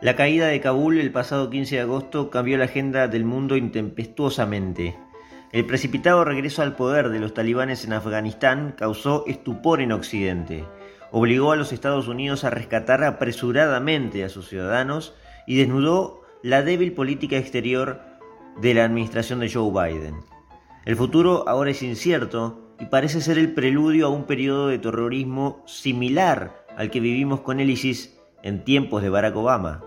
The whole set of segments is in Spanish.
La caída de Kabul el pasado 15 de agosto cambió la agenda del mundo intempestuosamente. El precipitado regreso al poder de los talibanes en Afganistán causó estupor en Occidente, obligó a los Estados Unidos a rescatar apresuradamente a sus ciudadanos y desnudó la débil política exterior de la administración de Joe Biden. El futuro ahora es incierto y parece ser el preludio a un periodo de terrorismo similar al que vivimos con el ISIS en tiempos de Barack Obama.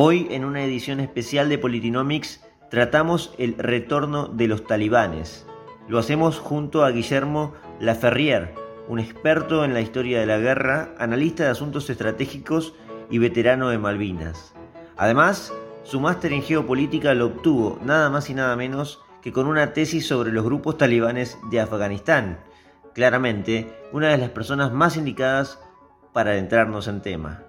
Hoy, en una edición especial de Politinomics, tratamos el retorno de los talibanes. Lo hacemos junto a Guillermo Laferrière, un experto en la historia de la guerra, analista de asuntos estratégicos y veterano de Malvinas. Además, su máster en geopolítica lo obtuvo nada más y nada menos que con una tesis sobre los grupos talibanes de Afganistán. Claramente, una de las personas más indicadas para adentrarnos en tema.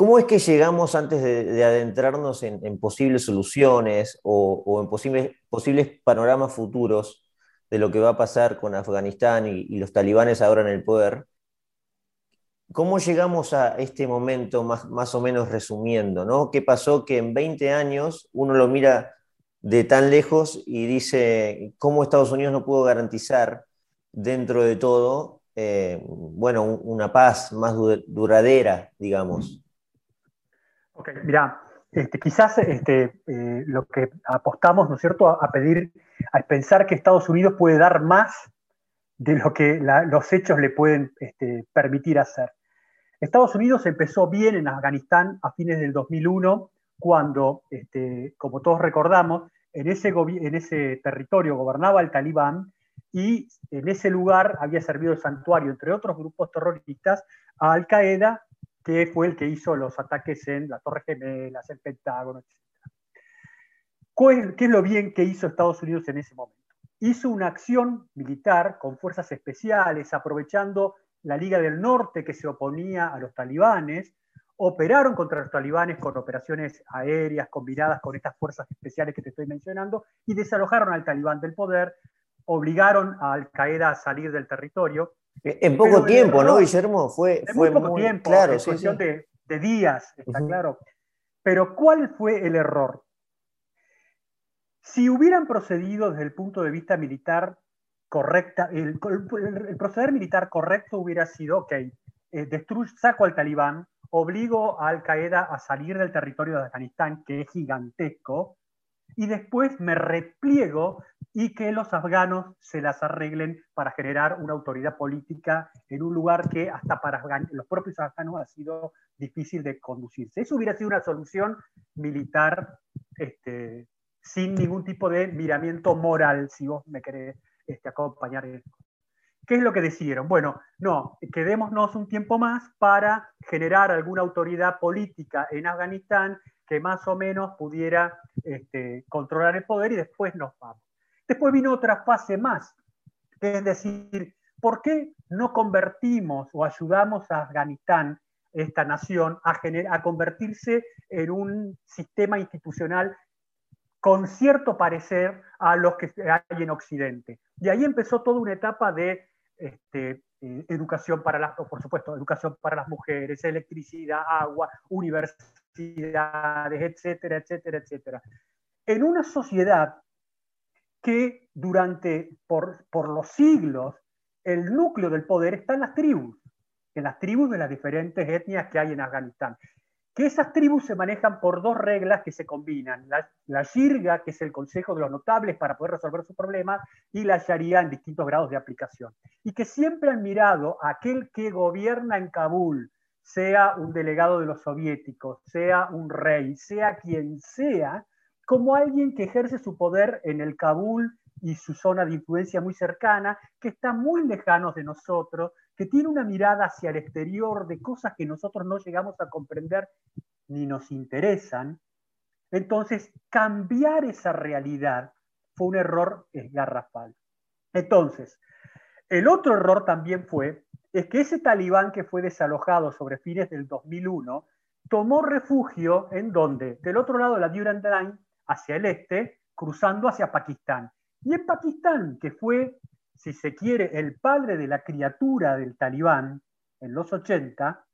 ¿Cómo es que llegamos antes de, adentrarnos en, posibles soluciones o, en posibles, posibles, panoramas futuros de lo que va a pasar con Afganistán y, los talibanes ahora en el poder? ¿Cómo llegamos a este momento más, más o menos resumiendo? ¿no? ¿Qué pasó que en 20 años uno lo mira de tan lejos y dice cómo Estados Unidos no pudo garantizar dentro de todo, eh, bueno, una paz más duradera, digamos? Ok, mira, este, quizás este, eh, lo que apostamos, ¿no es cierto?, a, pedir, a pensar que Estados Unidos puede dar más de lo que los hechos le pueden este, permitir hacer. Estados Unidos empezó bien en Afganistán a fines del 2001, cuando, como todos recordamos, en ese, en ese territorio gobernaba el talibán y en ese lugar había servido de santuario, entre otros grupos terroristas, a Al Qaeda que fue el que hizo los ataques en la Torre Gemelas, el Pentágono, etc. ¿Qué es lo bien que hizo Estados Unidos en ese momento? Hizo una acción militar con fuerzas especiales, aprovechando la Liga del Norte que se oponía a los talibanes, operaron contra los talibanes con operaciones aéreas combinadas con estas fuerzas especiales que te estoy mencionando y desalojaron al talibán del poder, obligaron a Al Qaeda a salir del territorio en poco tiempo, ¿no, Guillermo? Fue, en muy poco tiempo, claro, en cuestión De, días, está claro. Pero ¿cuál fue el error? Si hubieran procedido desde el punto de vista militar correcta, el, proceder militar correcto hubiera sido, ok, eh, saco al talibán, obligo a Al Qaeda a salir del territorio de Afganistán, que es gigantesco, y después me repliego y que los afganos se las arreglen para generar una autoridad política en un lugar que hasta para los propios afganos ha sido difícil de conducirse. Eso hubiera sido una solución militar este, sin ningún tipo de miramiento moral, si vos me querés este, acompañar en ¿Qué es lo que decidieron? Bueno, no, quedémonos un tiempo más para generar alguna autoridad política en Afganistán que más o menos pudiera este, controlar el poder y después nos vamos. Después vino otra fase más, es decir, ¿por qué no convertimos o ayudamos a Afganistán, esta nación, a, a convertirse en un sistema institucional con cierto parecer a los que hay en Occidente? Y ahí empezó toda una etapa de este, eh, educación para las, por supuesto, educación para las mujeres, electricidad, agua, universidades, etcétera, etcétera, etcétera. En una sociedad que durante, por, los siglos, el núcleo del poder está en las tribus, en las tribus de las diferentes etnias que hay en Afganistán que esas tribus se manejan por dos reglas que se combinan. La, la shirga, que es el consejo de los notables para poder resolver sus problemas, y la sharia en distintos grados de aplicación. Y que siempre han mirado a aquel que gobierna en Kabul, sea un delegado de los soviéticos, sea un rey, sea quien sea, como alguien que ejerce su poder en el Kabul y su zona de influencia muy cercana, que está muy lejanos de nosotros, que tiene una mirada hacia el exterior de cosas que nosotros no llegamos a comprender ni nos interesan. Entonces, cambiar esa realidad fue un error garrafal. Entonces, el otro error también fue es que ese talibán que fue desalojado sobre fines del 2001 tomó refugio en donde, del otro lado de la Durand Line, hacia el este, cruzando hacia Pakistán. Y en Pakistán, que fue si se quiere, el padre de la criatura del talibán en los 80,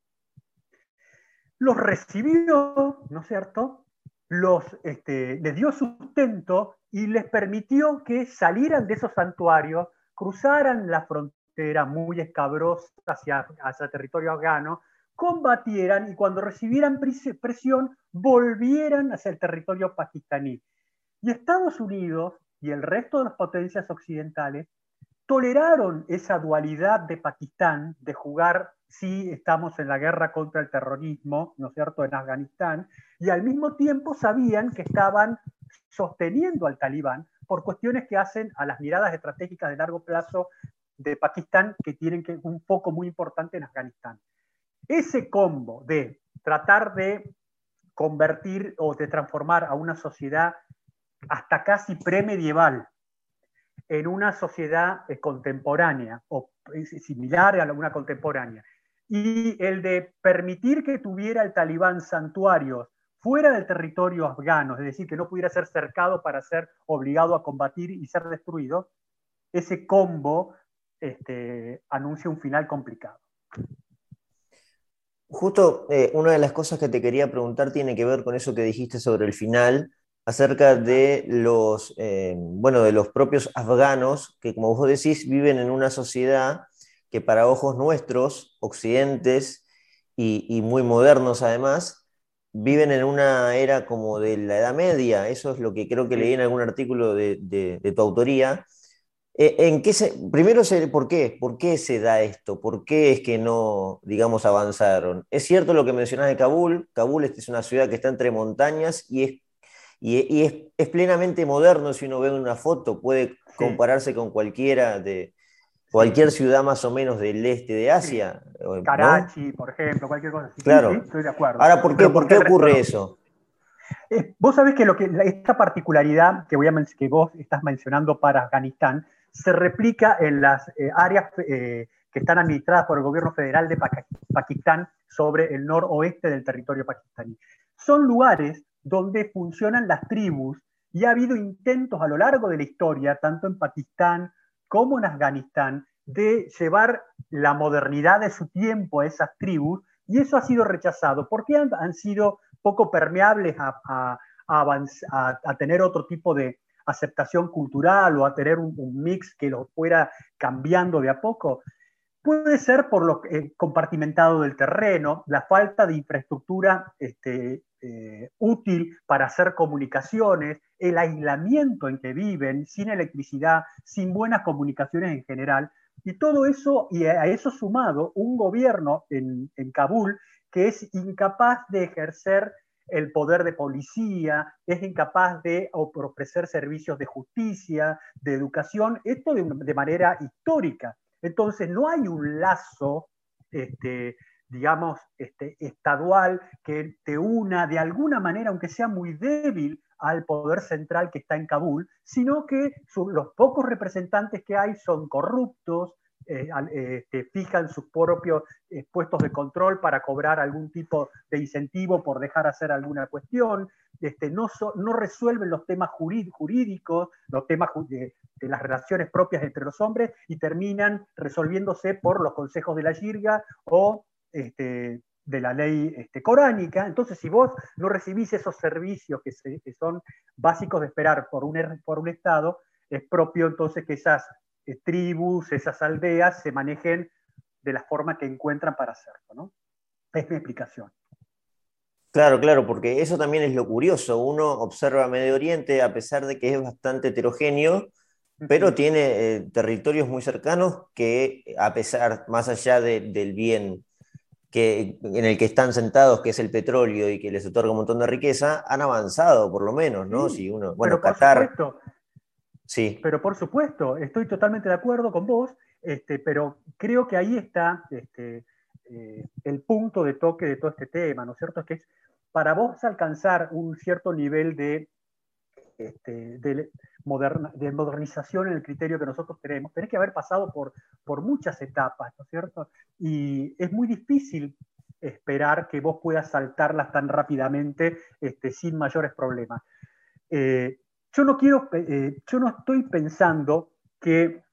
los recibió, ¿no es cierto? Los, este, les dio sustento y les permitió que salieran de esos santuarios, cruzaran la frontera muy escabrosa hacia, hacia territorio afgano, combatieran y cuando recibieran presión volvieran hacia el territorio pakistaní. Y Estados Unidos y el resto de las potencias occidentales toleraron esa dualidad de Pakistán de jugar si estamos en la guerra contra el terrorismo, ¿no es cierto?, en Afganistán, y al mismo tiempo sabían que estaban sosteniendo al talibán por cuestiones que hacen a las miradas estratégicas de largo plazo de Pakistán que tienen un foco muy importante en Afganistán. Ese combo de tratar de convertir o de transformar a una sociedad hasta casi premedieval en una sociedad eh, contemporánea o similar a una contemporánea, y el de permitir que tuviera el talibán santuarios fuera del territorio afgano, es decir, que no pudiera ser cercado para ser obligado a combatir y ser destruido, ese combo este, anuncia un final complicado. Justo eh, una de las cosas que te quería preguntar tiene que ver con eso que dijiste sobre el final, acerca de los, eh, bueno, de los propios afganos, que como vos decís, viven en una sociedad que para ojos nuestros, occidentes y, muy modernos además, viven en una era como de la Edad Media, eso es lo que creo que leí en algún artículo de tu autoría, ¿En qué se, primero, ¿por qué? ¿Por qué se da esto? ¿Por qué es que no, digamos, avanzaron? Es cierto lo que mencionas de Kabul. Kabul es una ciudad que está entre montañas y es, y, es, plenamente moderno. Si uno ve una foto, puede compararse con cualquiera de cualquier ciudad más o menos del este de Asia. Karachi, por ejemplo, cualquier cosa así. Claro. estoy de acuerdo. Ahora, ¿por qué, ¿por qué ocurre eso? Eh, vos sabés que, lo que esta particularidad que, voy a, que vos estás mencionando para Afganistán se replica en las eh, áreas eh, que están administradas por el gobierno federal de Pakistán sobre el noroeste del territorio pakistaní. Son lugares donde funcionan las tribus y ha habido intentos a lo largo de la historia, tanto en Pakistán como en Afganistán, de llevar la modernidad de su tiempo a esas tribus y eso ha sido rechazado porque han, sido poco permeables a tener otro tipo de, aceptación cultural o a tener un, mix que lo fuera cambiando de a poco. Puede ser por lo eh, compartimentado del terreno, la falta de infraestructura este, eh, útil para hacer comunicaciones, el aislamiento en que viven, sin electricidad, sin buenas comunicaciones en general. Y todo eso, y a eso sumado, un gobierno en, en Kabul que es incapaz de ejercer el poder de policía, es incapaz de ofrecer servicios de justicia, de educación, esto de, manera histórica. Entonces, no hay un lazo, este, digamos, este, estadual que te una de alguna manera, aunque sea muy débil, al poder central que está en Kabul, sino que los pocos representantes que hay son corruptos, eh, este, fijan sus propios eh, puestos de control para cobrar algún tipo de incentivo por dejar hacer alguna cuestión, este, no, resuelven los temas jurídicos, los temas de, las relaciones propias entre los hombres y terminan resolviéndose por los consejos de la Yirga o este, de la ley este, coránica. Entonces, si vos no recibís esos servicios que, que son básicos de esperar por un, por un Estado, es propio entonces que esas eh, tribus, esas aldeas, se manejen de la forma que encuentran para hacerlo. ¿no? Es mi explicación. Claro, claro, porque eso también es lo curioso. Uno observa Medio Oriente, a pesar de que es bastante heterogéneo, pero tiene eh, territorios muy cercanos que, a pesar, más allá del bien que, en el que están sentados, que es el petróleo y que les otorga un montón de riqueza, han avanzado, por lo menos, ¿no? si uno, bueno, Qatar. Sí. Pero por supuesto, estoy totalmente de acuerdo con vos, este, pero creo que ahí está este, eh, el punto de toque de todo este tema, ¿no es cierto? Es que es para vos alcanzar un cierto nivel de, este, de, modernización en el criterio que nosotros tenemos, tenés que haber pasado por, por muchas etapas, ¿no es cierto? Y es muy difícil esperar que vos puedas saltarlas tan rápidamente este, sin mayores problemas. Eh, yo no quiero, eh, yo no estoy pensando que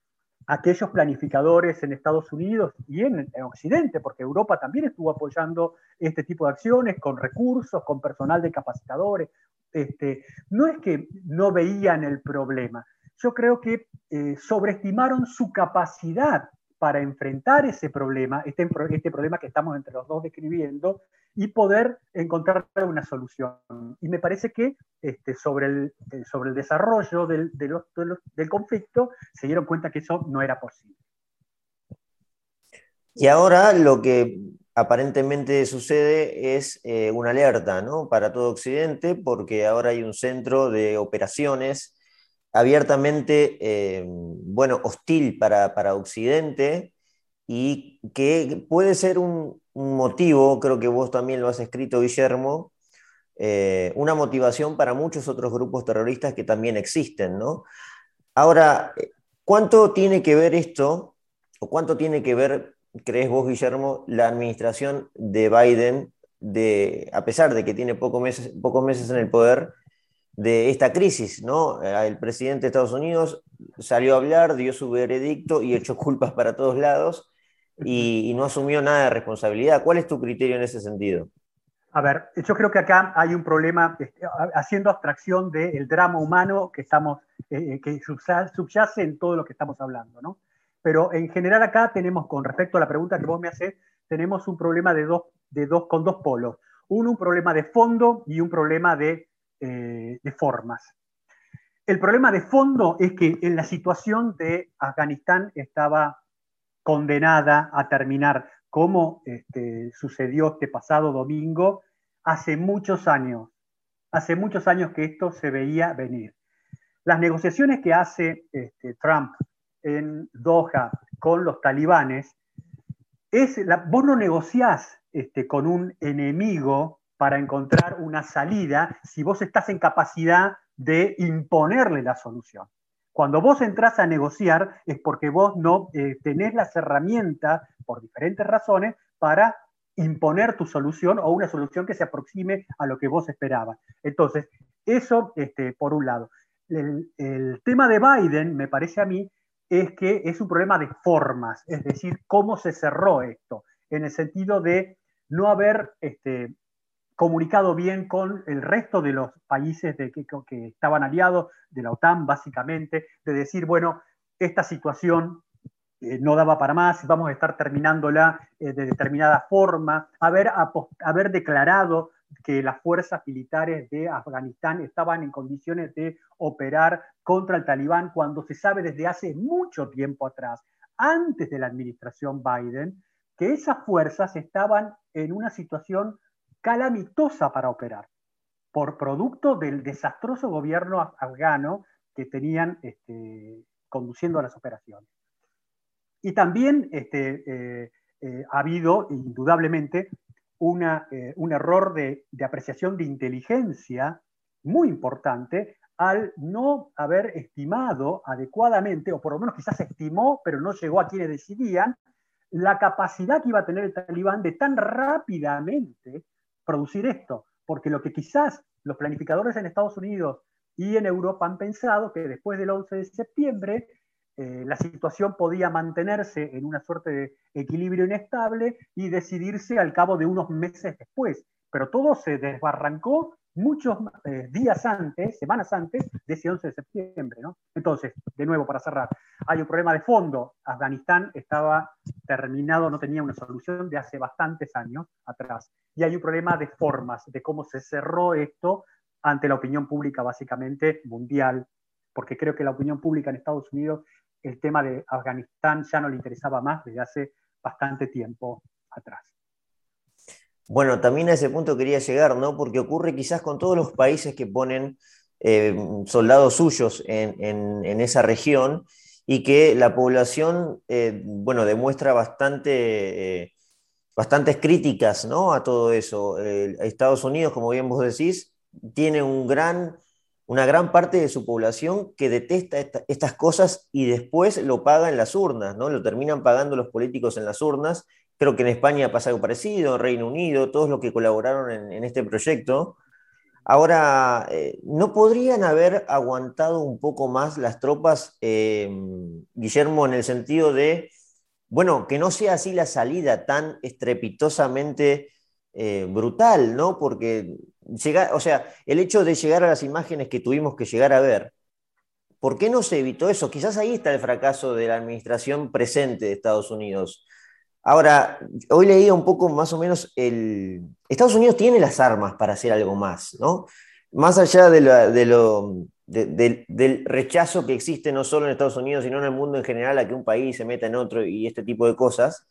aquellos planificadores en Estados Unidos y en, Occidente, porque Europa también estuvo apoyando este tipo de acciones con recursos, con personal de capacitadores. Este, no es que no veían el problema, yo creo que eh, sobreestimaron su capacidad para enfrentar ese problema, este, este problema que estamos entre los dos describiendo, y poder encontrar una solución. Y me parece que este, sobre, el, eh, sobre el desarrollo del, conflicto se dieron cuenta que eso no era posible. Y ahora lo que aparentemente sucede es eh, una alerta para todo Occidente, porque ahora hay un centro de operaciones abiertamente, eh, bueno, hostil para, para Occidente y que puede ser un, motivo, creo que vos también lo has escrito, Guillermo, eh, una motivación para muchos otros grupos terroristas que también existen, ¿no? Ahora, ¿cuánto tiene que ver esto, o cuánto tiene que ver, crees vos, Guillermo, la administración de Biden, de, a pesar de que tiene pocos meses, pocos meses en el poder, de esta crisis, ¿no? Eh, el presidente de Estados Unidos salió a hablar, dio su veredicto y echó culpas para todos lados y, no asumió nada de responsabilidad. ¿Cuál es tu criterio en ese sentido? A ver, yo creo que acá hay un problema, este, haciendo abstracción del drama humano que, estamos, eh, que subyace en todo lo que estamos hablando, ¿no? Pero en general acá tenemos, con respecto a la pregunta que vos me haces, tenemos un problema de dos, de dos, con dos polos. Uno, un problema de fondo y un problema de, eh, de formas. El problema de fondo es que en la situación de Afganistán estaba condenada a terminar, como este, sucedió este pasado domingo, hace muchos años, hace muchos años que esto se veía venir. Las negociaciones que hace este, Trump en Doha con los talibanes, es vos no negociás este, con un enemigo para encontrar una salida si vos estás en capacidad de imponerle la solución. Cuando vos entras a negociar es porque vos no eh, tenés las herramientas, por diferentes razones, para imponer tu solución o una solución que se aproxime a lo que vos esperabas. Entonces, eso este, por un lado. El, tema de Biden, me parece a mí, es que es un problema de formas, es decir, cómo se cerró esto, en el sentido de no haber este, comunicado bien con el resto de los países de que, estaban aliados, de la OTAN básicamente, de decir, bueno, esta situación eh, no daba para más, vamos a estar terminándola eh, de determinada forma, haber, haber declarado que las fuerzas militares de Afganistán estaban en condiciones de operar contra el talibán cuando se sabe desde hace mucho tiempo atrás, antes de la administración Biden, que esas fuerzas estaban en una situación calamitosa para operar, por producto del desastroso gobierno afgano que tenían este, conduciendo las operaciones. Y también este, eh, eh, ha habido, indudablemente, eh, un error de, de, apreciación de inteligencia muy importante al no haber estimado adecuadamente, o por lo menos quizás estimó, pero no llegó a quienes decidían, la capacidad que iba a tener el talibán de tan rápidamente producir esto, porque lo que quizás los planificadores en Estados Unidos y en Europa han pensado que después del 11 de septiembre eh, la situación podía mantenerse en una suerte de equilibrio inestable y decidirse al cabo de unos meses después. Pero todo se desbarrancó muchos eh, días antes, semanas antes de ese 11 de septiembre. ¿no? Entonces, de nuevo, para cerrar, hay un problema de fondo. Afganistán estaba terminado, no tenía una solución de hace bastantes años atrás. Y hay un problema de formas, de cómo se cerró esto ante la opinión pública básicamente mundial, porque creo que la opinión pública en Estados Unidos, el tema de Afganistán ya no le interesaba más desde hace bastante tiempo atrás. Bueno, también a ese punto quería llegar, ¿no? Porque ocurre quizás con todos los países que ponen eh, soldados suyos en, esa región y que la población, eh, bueno, demuestra bastante, eh, bastantes críticas, ¿no? A todo eso. Estados Unidos, como bien vos decís, tiene una gran parte de su población que detesta estas cosas y después lo paga en las urnas, ¿no? Lo terminan pagando los políticos en las urnas Creo que en España pasa algo parecido, Reino Unido, todos los que colaboraron en, este proyecto. Ahora, eh, ¿no podrían haber aguantado un poco más las tropas, eh, Guillermo, en el sentido de, bueno, que no sea así la salida tan estrepitosamente eh, brutal, ¿no? Porque, o sea, el hecho de llegar a las imágenes que tuvimos que llegar a ver, ¿por qué no se evitó eso? Quizás ahí está el fracaso de la administración presente de Estados Unidos. Ahora, hoy leía un poco más o menos el... Estados Unidos tiene las armas para hacer algo más, ¿no? Más allá de, lo, del rechazo que existe no solo en Estados Unidos, sino en el mundo en general a que un país se meta en otro y este tipo de cosas,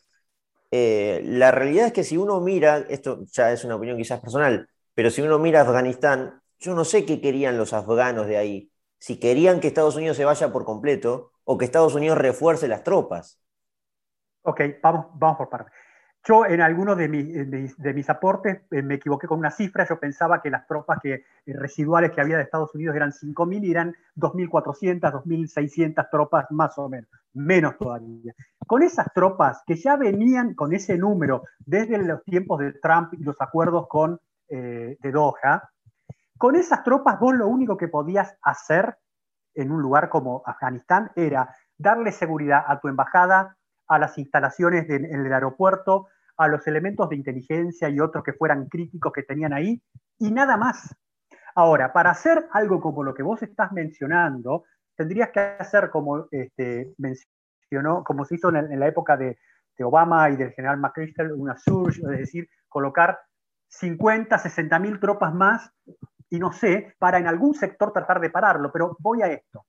eh, la realidad es que si uno mira, esto ya es una opinión quizás personal, pero si uno mira Afganistán, yo no sé qué querían los afganos de ahí, si querían que Estados Unidos se vaya por completo o que Estados Unidos refuerce las tropas. Ok, vamos, vamos por partes. Yo en algunos de, mis aportes eh, me equivoqué con una cifra, yo pensaba que las tropas que, eh, residuales que había de Estados Unidos eran 5.000 y eran 2.400, 2.600 tropas más o menos, menos todavía. Con esas tropas que ya venían con ese número desde los tiempos de Trump y los acuerdos con, eh, de Doha, con esas tropas vos lo único que podías hacer en un lugar como Afganistán era darle seguridad a tu embajada, a las instalaciones en el aeropuerto, a los elementos de inteligencia y otros que fueran críticos que tenían ahí, y nada más. Ahora, para hacer algo como lo que vos estás mencionando, tendrías que hacer como este, mencionó, como se hizo en, la época de, Obama y del general McChrystal, una surge, es decir, colocar 50, 60 mil tropas más, y no sé, para en algún sector tratar de pararlo, pero voy a esto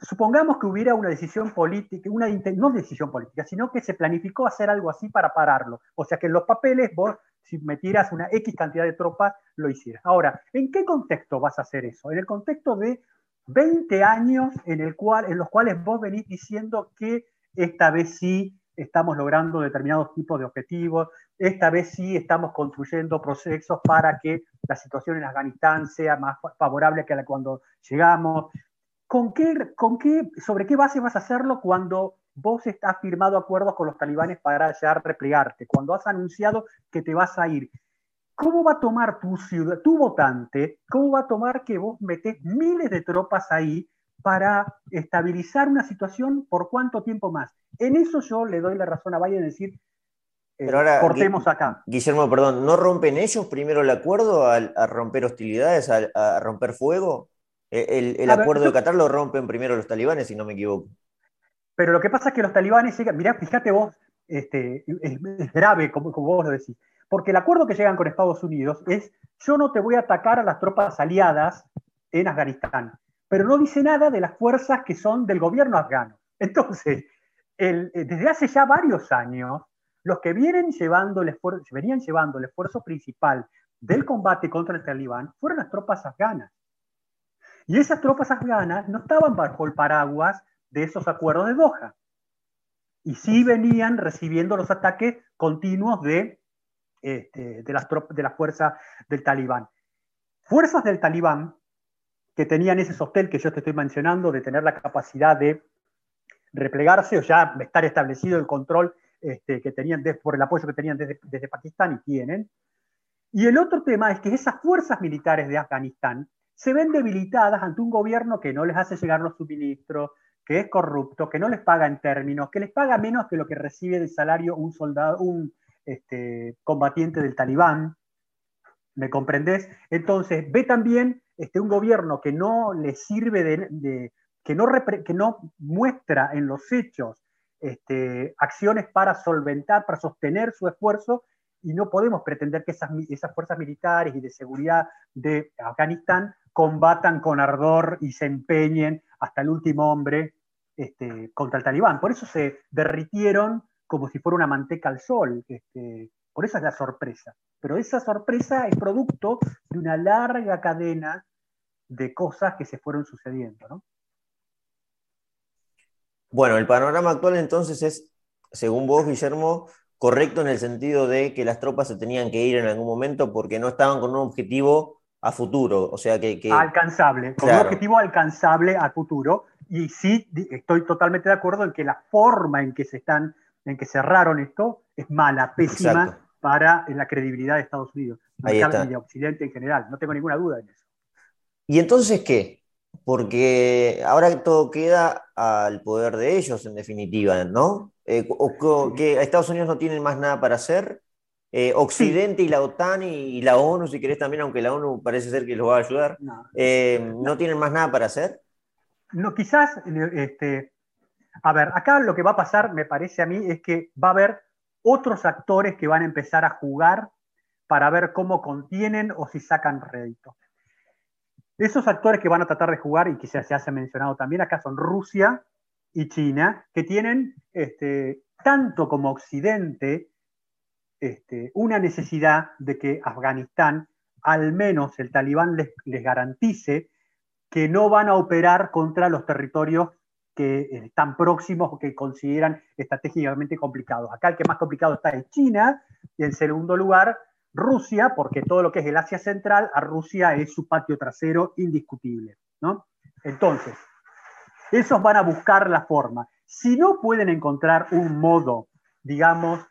supongamos que hubiera una decisión política, una no decisión política, sino que se planificó hacer algo así para pararlo. O sea que en los papeles vos, si metieras una X cantidad de tropas, lo hicieras. Ahora, ¿en qué contexto vas a hacer eso? En el contexto de 20 años en, los cuales vos venís diciendo que esta vez sí estamos logrando determinados tipos de objetivos, esta vez sí estamos construyendo procesos para que la situación en Afganistán sea más favorable que cuando llegamos, ¿con qué, con qué, ¿sobre qué base vas a hacerlo cuando vos has firmado acuerdos con los talibanes para ya replegarte, cuando has anunciado que te vas a ir? ¿Cómo va a tomar tu ciudad, tu votante, cómo va a tomar que vos metés miles de tropas ahí para estabilizar una situación por cuánto tiempo más? En eso yo le doy la razón a Biden decir, eh, Pero ahora, cortemos acá. Guillermo, perdón, ¿no rompen ellos primero el acuerdo a, romper hostilidades, a romper fuego? Eh, el, acuerdo de Qatar lo rompen primero los talibanes, si no me equivoco. Pero lo que pasa es que los talibanes llegan, mirá, fíjate vos, este, es, grave como, como, vos lo decís, porque el acuerdo que llegan con Estados Unidos es, yo no te voy a atacar a las tropas aliadas en Afganistán, pero no dice nada de las fuerzas que son del gobierno afgano. Entonces, el, eh, desde hace ya varios años, los que vienen llevando el esfuerzo, venían llevando el esfuerzo principal del combate contra el talibán fueron las tropas afganas. Y esas tropas afganas no estaban bajo el paraguas de esos acuerdos de Doha. Y sí venían recibiendo los ataques continuos de, este, de, las, de la fuerza del talibán. Fuerzas del talibán que tenían ese sostel que yo te estoy mencionando, de tener la capacidad de replegarse o ya estar establecido el control este, que tenían por el apoyo que tenían desde, desde Pakistán y tienen. Y el otro tema es que esas fuerzas militares de Afganistán se ven debilitadas ante un gobierno que no les hace llegar los suministros, que es corrupto, que no les paga en términos, que les paga menos que lo que recibe de salario un soldado, un este, combatiente del talibán. ¿Me comprendés? Entonces, ve también este, un gobierno que no le sirve de, que, no muestra en los hechos este, acciones para solventar, para sostener su esfuerzo, y no podemos pretender que esas fuerzas militares y de seguridad de Afganistán combatan con ardor y se empeñen hasta el último hombre este, contra el talibán. Por eso se derritieron como si fuera una manteca al sol. Este, por eso es la sorpresa. Pero esa sorpresa es producto de una larga cadena de cosas que se fueron sucediendo. Bueno, el panorama actual entonces es, según vos, Guillermo, correcto en el sentido de que las tropas se tenían que ir en algún momento porque no estaban con un objetivo a futuro, o sea que... Alcanzable, con un objetivo alcanzable a futuro. Y sí, estoy totalmente de acuerdo en que la forma en que se están, en que cerraron esto es mala, pésima para la credibilidad de Estados Unidos. Ahí está. de Occidente en general, no tengo ninguna duda en eso. ¿Y entonces qué? Porque ahora todo queda al poder de ellos, en definitiva, ¿no? Eh, o, que Estados Unidos no tienen más nada para hacer. Eh, Occidente y la OTAN y, la ONU, si querés también, aunque la ONU parece ser que los va a ayudar, no, eh, ¿no tienen más nada para hacer? No, quizás, este, a ver, acá lo que va a pasar, me parece a mí, es que va a haber otros actores que van a empezar a jugar para ver cómo contienen o si sacan rédito. Esos actores que van a tratar de jugar, y se, se hace mencionado también acá, son Rusia y China, que tienen este, tanto como Occidente este, una necesidad de que Afganistán, al menos el talibán les, les garantice que no van a operar contra los territorios que están próximos o que consideran estratégicamente complicados. Acá el que más complicado está es China y en segundo lugar Rusia, porque todo lo que es el Asia Central, a Rusia es su patio trasero indiscutible. ¿no? Entonces, esos van a buscar la forma. Si no pueden encontrar un modo, digamos,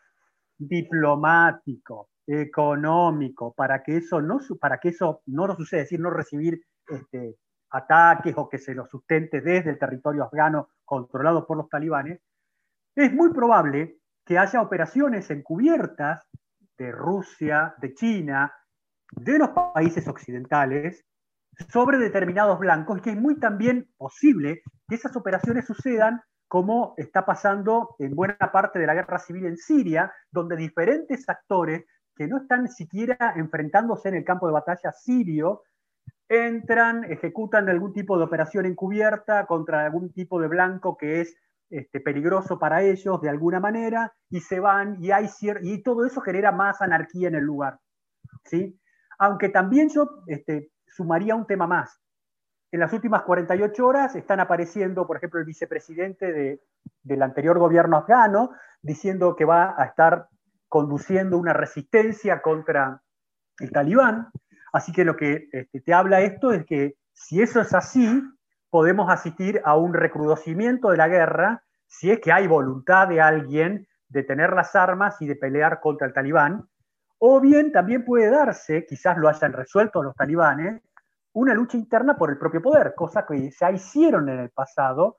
diplomático, económico, para que eso no, para que eso no lo suceda, es decir, no recibir este, ataques o que se lo sustente desde el territorio afgano controlado por los talibanes, es muy probable que haya operaciones encubiertas de Rusia, de China, de los países occidentales sobre determinados blancos y que es muy también posible que esas operaciones sucedan como está pasando en buena parte de la guerra civil en Siria, donde diferentes actores que no están siquiera enfrentándose en el campo de batalla sirio, entran, ejecutan algún tipo de operación encubierta contra algún tipo de blanco que es este, peligroso para ellos de alguna manera y se van y, todo eso genera más anarquía en el lugar. ¿sí? Aunque también yo este, sumaría un tema más. En las últimas 48 horas están apareciendo, por ejemplo, el vicepresidente del anterior gobierno afgano diciendo que va a estar conduciendo una resistencia contra el talibán. Así que lo que este, te habla esto es que si eso es así, podemos asistir a un recrudecimiento de la guerra si es que hay voluntad de alguien de tener las armas y de pelear contra el talibán, o bien también puede darse, quizás lo hayan resuelto los talibanes, una lucha interna por el propio poder, cosa que ya hicieron en el pasado,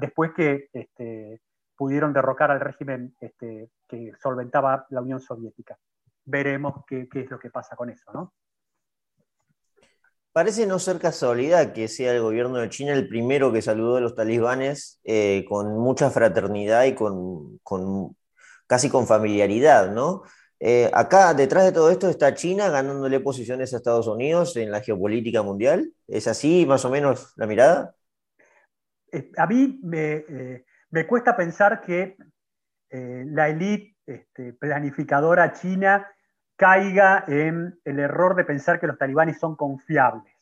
después que este, pudieron derrocar al régimen este, que solventaba la Unión Soviética. Veremos qué, es lo que pasa con eso, ¿no? Parece no ser casualidad que sea el gobierno de China el primero que saludó a los talibanes eh, con mucha fraternidad y con, casi con familiaridad, ¿no? Eh, acá, detrás de todo esto, está China ganándole posiciones a Estados Unidos en la geopolítica mundial. ¿Es así más o menos la mirada? Eh, a mí me, cuesta pensar que la élite este, planificadora china caiga en el error de pensar que los talibanes son confiables.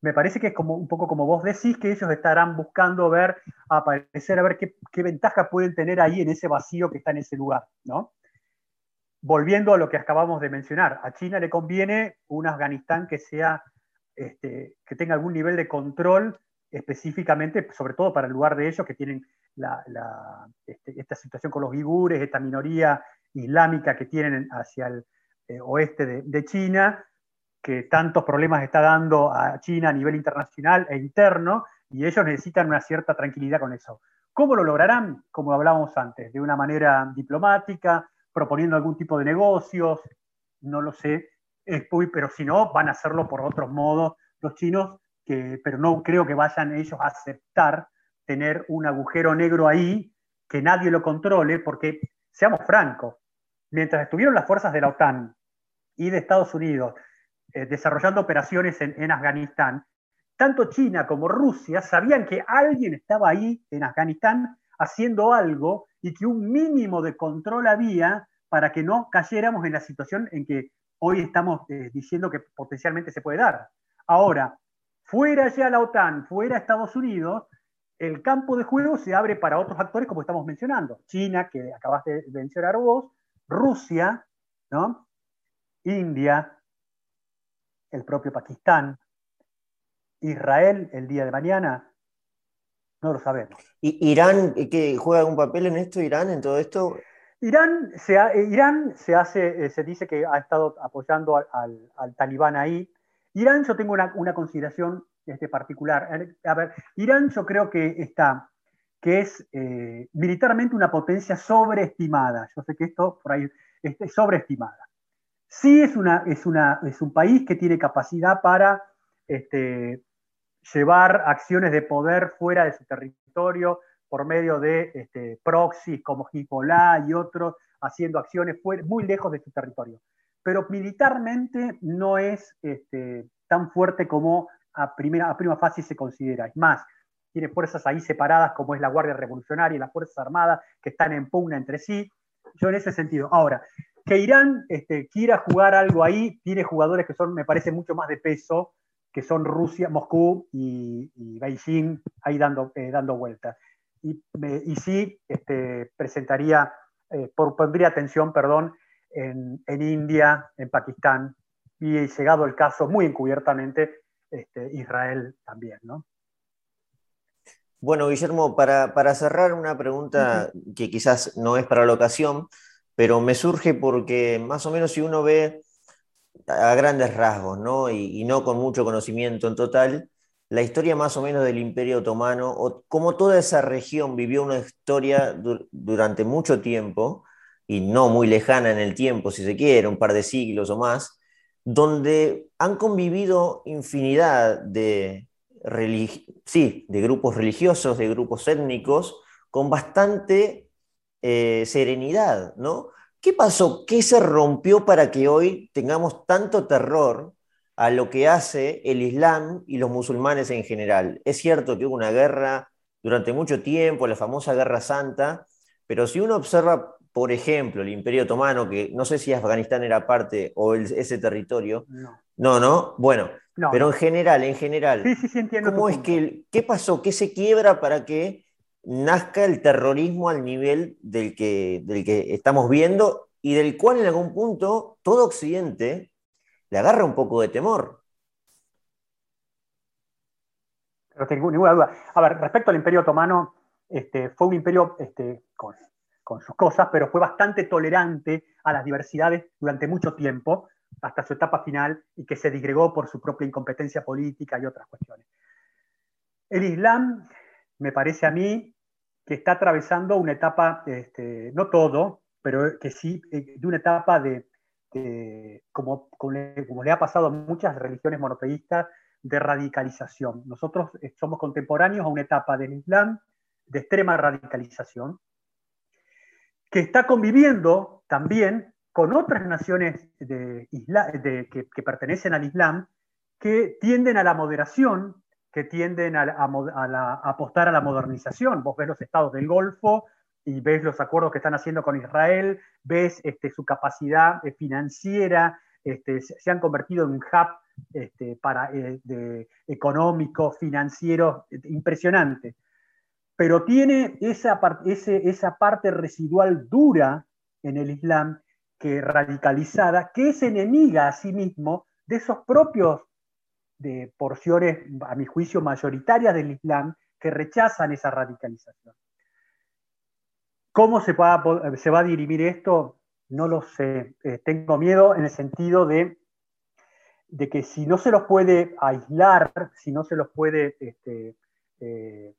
Me parece que es como un poco como vos decís, que ellos estarán buscando ver, aparecer, a ver qué, qué ventaja pueden tener ahí en ese vacío que está en ese lugar, ¿no? Volviendo a lo que acabamos de mencionar, a China le conviene un Afganistán que sea, este, que tenga algún nivel de control específicamente, sobre todo para el lugar de ellos que tienen este, esta situación con los uigures, esta minoría islámica que tienen hacia el, eh, oeste de, China, que tantos problemas está dando a China a nivel internacional e interno, y ellos necesitan una cierta tranquilidad con eso. ¿Cómo lo lograrán? Como hablábamos antes, de una manera diplomática, proponiendo algún tipo de negocios, no lo sé, pero si no, van a hacerlo por otros modos los chinos, que, pero no creo que vayan ellos a aceptar tener un agujero negro ahí, que nadie lo controle, porque, seamos francos, mientras estuvieron las fuerzas de la OTAN y de Estados Unidos eh, desarrollando operaciones en, Afganistán, tanto China como Rusia sabían que alguien estaba ahí en Afganistán haciendo algo y que un mínimo de control había para que no cayéramos en la situación en que hoy estamos eh, diciendo que potencialmente se puede dar. Ahora, fuera ya la OTAN, fuera Estados Unidos, el campo de juego se abre para otros actores como estamos mencionando. China, que acabaste de mencionar vos, Rusia, ¿no? India, el propio Pakistán, Israel el día de mañana, no lo sabemos. ¿Y Irán, que juega algún papel en esto, Irán, en todo esto? Irán se, Irán se, hace, se dice que ha estado apoyando al, talibán ahí. Irán, yo tengo una, consideración este, particular. A ver, Irán yo creo que está, que es militarmente una potencia sobreestimada. Yo sé que esto por ahí es sobreestimada. Sí es, una, es, una, es un país que tiene capacidad para este, llevar acciones de poder fuera de su territorio por medio de este, proxies como Hezbollah y otros, haciendo acciones muy lejos de su territorio. Pero militarmente no es este, tan fuerte como a, primera, a prima fase se considera. Es más, tiene fuerzas ahí separadas como es la Guardia Revolucionaria y las Fuerzas Armadas que están en pugna entre sí. Yo en ese sentido. Ahora, que Irán este, quiera jugar algo ahí, tiene jugadores que son, me parece, mucho más de peso, que son Rusia, Moscú y, Beijing ahí dando, eh, dando vueltas. Y, y, sí este, presentaría, eh, por, pondría atención, perdón, en, India, en Pakistán, y llegado el caso, muy encubiertamente, este, Israel también, ¿no? Bueno, Guillermo, para, para cerrar una pregunta que quizás no es para la ocasión, pero me surge porque más o menos si uno ve a grandes rasgos, ¿no? Y, no con mucho conocimiento en total, la historia más o menos del Imperio Otomano, o como toda esa región vivió una historia durante mucho tiempo, y no muy lejana en el tiempo, si se quiere, un par de siglos o más, donde han convivido infinidad de, sí, de grupos religiosos, de grupos étnicos, con bastante eh, serenidad, ¿no? ¿Qué pasó? ¿Qué se rompió para que hoy tengamos tanto terror a lo que hace el Islam y los musulmanes en general? Es cierto que hubo una guerra durante mucho tiempo, la famosa Guerra Santa, pero si uno observa, por ejemplo, el Imperio Otomano, que no sé si Afganistán era parte o ese territorio, no, no, ¿no? bueno, pero en general, en general, sí, sí, entiendo ¿cómo es que, qué pasó? ¿Qué se quiebra para que nazca el terrorismo al nivel del que, del que estamos viendo y del cual en algún punto todo Occidente le agarra un poco de temor. No tengo ninguna duda. A ver, respecto al Imperio Otomano, este, fue un imperio este, con, con, sus cosas, pero fue bastante tolerante a las diversidades durante mucho tiempo, hasta su etapa final, y que se digregó por su propia incompetencia política y otras cuestiones. El Islam, me parece a mí, que está atravesando una etapa, este, no todo, pero que sí, eh, de una etapa de, como, como, le, ha pasado a muchas religiones monoteístas, de radicalización. Nosotros eh, somos contemporáneos a una etapa del Islam de extrema radicalización, que está conviviendo también con otras naciones de, de que, que, pertenecen al Islam que tienden a la moderación que tienden a, apostar a la modernización. Vos ves los estados del Golfo y ves los acuerdos que están haciendo con Israel, ves este, su capacidad eh, financiera, este, se han convertido en un hub este, eh, económico, financiero, impresionante. Pero tiene esa, esa parte residual dura en el Islam que radicalizada, que es enemiga a sí mismo de esos propios de porciones, a mi juicio, mayoritarias del Islam que rechazan esa radicalización. ¿Cómo se va, a, se va a dirimir esto? No lo sé. Eh, tengo miedo en el sentido de, de, que si no se los puede aislar, si no se los puede, este, eh,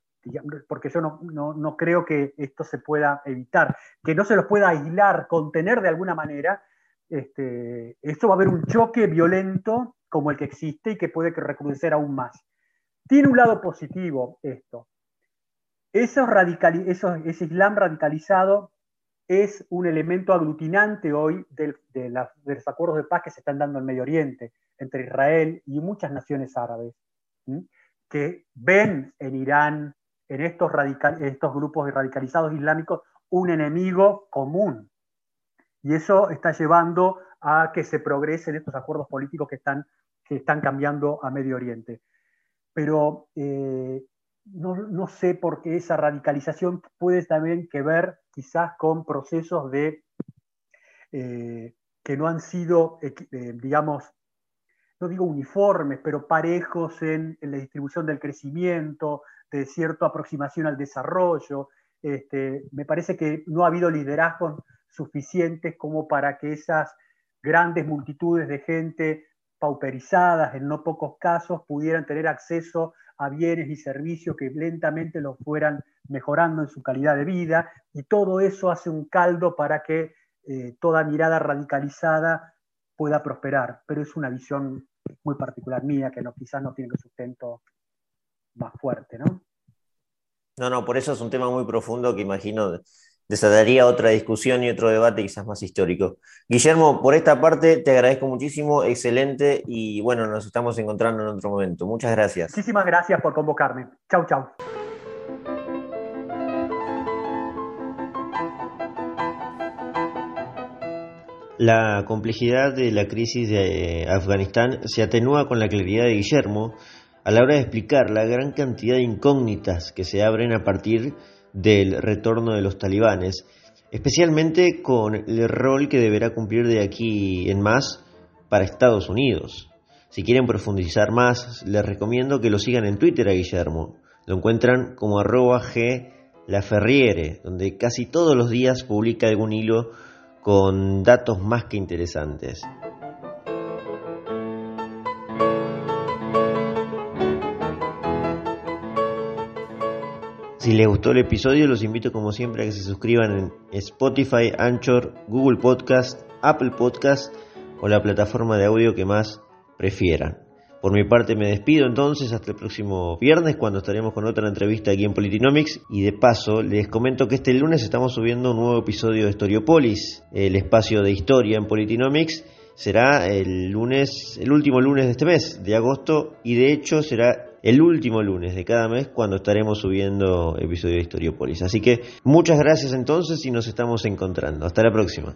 porque yo no, no, creo que esto se pueda evitar, que no se los pueda aislar, contener de alguna manera, este, esto va a haber un choque violento como el que existe y que puede recrudecer aún más. Tiene un lado positivo esto. Eso ese Islam radicalizado es un elemento aglutinante hoy de, los acuerdos de paz que se están dando en Medio Oriente entre Israel y muchas naciones árabes, que ven en Irán, en estos, estos grupos radicalizados islámicos, un enemigo común. Y eso está llevando a que se progresen estos acuerdos políticos que están que están cambiando a Medio Oriente. Pero eh, no, sé por qué esa radicalización puede también que ver quizás con procesos de, eh, que no han sido, eh, digamos, no digo uniformes, pero parejos en, la distribución del crecimiento, de cierta aproximación al desarrollo. Este, me parece que no ha habido liderazgo suficientes como para que esas grandes multitudes de gente en no pocos casos pudieran tener acceso a bienes y servicios que lentamente los fueran mejorando en su calidad de vida y todo eso hace un caldo para que eh, toda mirada radicalizada pueda prosperar, pero es una visión muy particular mía que no, quizás no tiene un sustento más fuerte. No, no, por eso es un tema muy profundo que imagino desataría otra discusión y otro debate quizás más histórico. Guillermo, por esta parte te agradezco muchísimo, excelente y bueno, nos estamos encontrando en otro momento. Muchas gracias. Muchísimas gracias por convocarme. Chau, chau. La complejidad de la crisis de Afganistán se atenúa con la claridad de Guillermo a la hora de explicar la gran cantidad de incógnitas que se abren a partir del retorno de los talibanes, especialmente con el rol que deberá cumplir de aquí en más para Estados Unidos. Si quieren profundizar más, les recomiendo que lo sigan en Twitter a Guillermo. Lo encuentran como arroba G Laferriere, donde casi todos los días publica algún hilo con datos más que interesantes. Si les gustó el episodio, los invito como siempre a que se suscriban en Spotify, Anchor, Google Podcast, Apple Podcast o la plataforma de audio que más prefieran. Por mi parte me despido entonces. Hasta el próximo viernes cuando estaremos con otra entrevista aquí en Politinomics. Y de paso les comento que este lunes estamos subiendo un nuevo episodio de Historiopolis, el espacio de historia en Politinomics será el lunes, el último lunes de este mes de agosto. Y de hecho será el último lunes de cada mes cuando estaremos subiendo episodio de Historiopolis. Así que muchas gracias entonces y nos estamos encontrando. Hasta la próxima.